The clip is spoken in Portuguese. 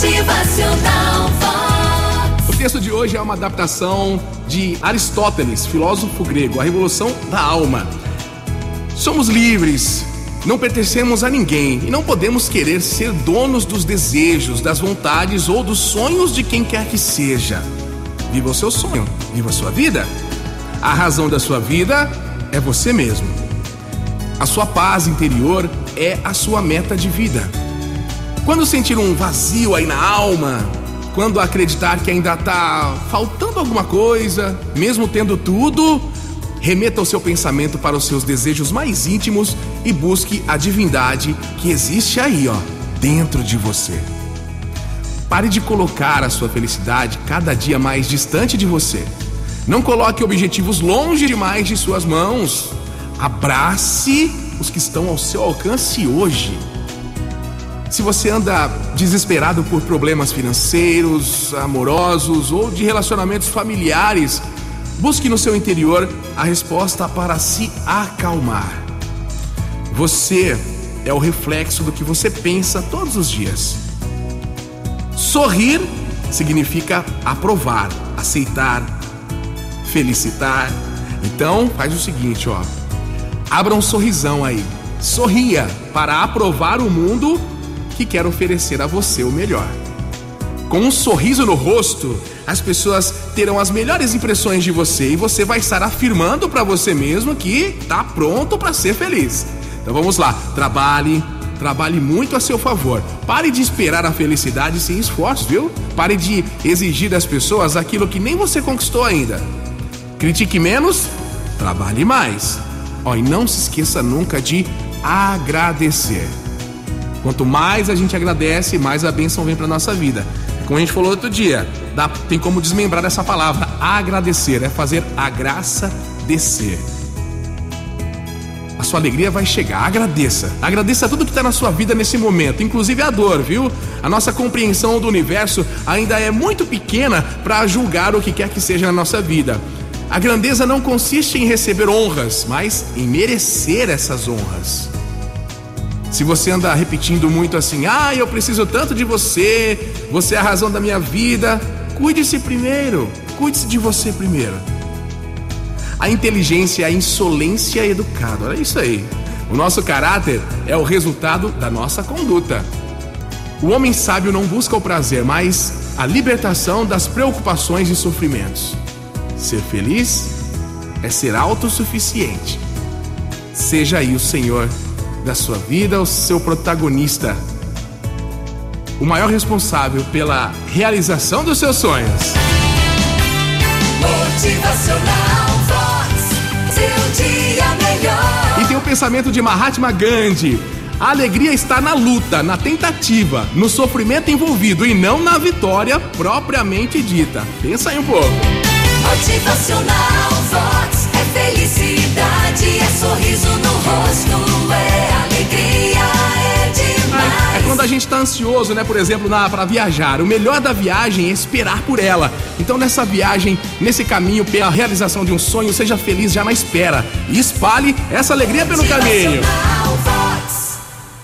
Motivacional Vox. O texto de hoje é uma adaptação de Aristóteles, filósofo grego, A Revolução da Alma. Somos livres, não pertencemos a ninguém e não podemos querer ser donos dos desejos, das vontades ou dos sonhos de quem quer que seja. Viva o seu sonho, viva a sua vida. A razão da sua vida é você mesmo. A sua paz interior é a sua meta de vida. Quando sentir um vazio aí na alma, quando acreditar que ainda está faltando alguma coisa, mesmo tendo tudo, remeta o seu pensamento para os seus desejos mais íntimos e busque a divindade que existe aí, ó, dentro de você. Pare de colocar a sua felicidade cada dia mais distante de você. Não coloque objetivos longe demais de suas mãos. Abrace os que estão ao seu alcance hoje. Se você anda desesperado por problemas financeiros, amorosos ou de relacionamentos familiares, busque no seu interior a resposta para se acalmar. Você é o reflexo do que você pensa todos os dias. Sorrir significa aprovar, aceitar, felicitar. Então, faz o seguinte, ó. Abra um sorrisão aí. Sorria para aprovar o mundo que quer oferecer a você o melhor. Com um sorriso no rosto, as pessoas terão as melhores impressões de você e você vai estar afirmando para você mesmo que está pronto para ser feliz. Então vamos lá, trabalhe, trabalhe muito a seu favor. Pare de esperar a felicidade sem esforço, viu? Pare de exigir das pessoas aquilo que nem você conquistou ainda. Critique menos, trabalhe mais. Ó, e não se esqueça nunca de agradecer. Quanto mais a gente agradece, mais a bênção vem para nossa vida. Como a gente falou outro dia, dá, tem como desmembrar essa palavra. Agradecer é fazer a graça descer. A sua alegria vai chegar. Agradeça. Agradeça tudo que está na sua vida nesse momento, inclusive a dor, viu? A nossa compreensão do universo ainda é muito pequena para julgar o que quer que seja na nossa vida. A grandeza não consiste em receber honras, mas em merecer essas honras. Se você anda repetindo muito assim, ah, eu preciso tanto de você, você é a razão da minha vida, cuide-se primeiro, cuide-se de você primeiro. A inteligência é a insolência educada, olha isso aí. O nosso caráter é o resultado da nossa conduta. O homem sábio não busca o prazer, mas a libertação das preocupações e sofrimentos. Ser feliz é ser autossuficiente. Seja aí o Senhor da sua vida, o seu protagonista, o maior responsável pela realização dos seus sonhos. Motivacional Vox. Seu dia melhor. E tem o pensamento de Mahatma Gandhi. A alegria está na luta, na tentativa, no sofrimento envolvido e não na vitória propriamente dita. Pensa aí um pouco. Motivacional gente tá ansioso, né? Por exemplo, na, pra viajar. O melhor da viagem é esperar por ela. Então, nessa viagem, nesse caminho pela realização de um sonho, seja feliz já na espera. E espalhe essa alegria pelo caminho.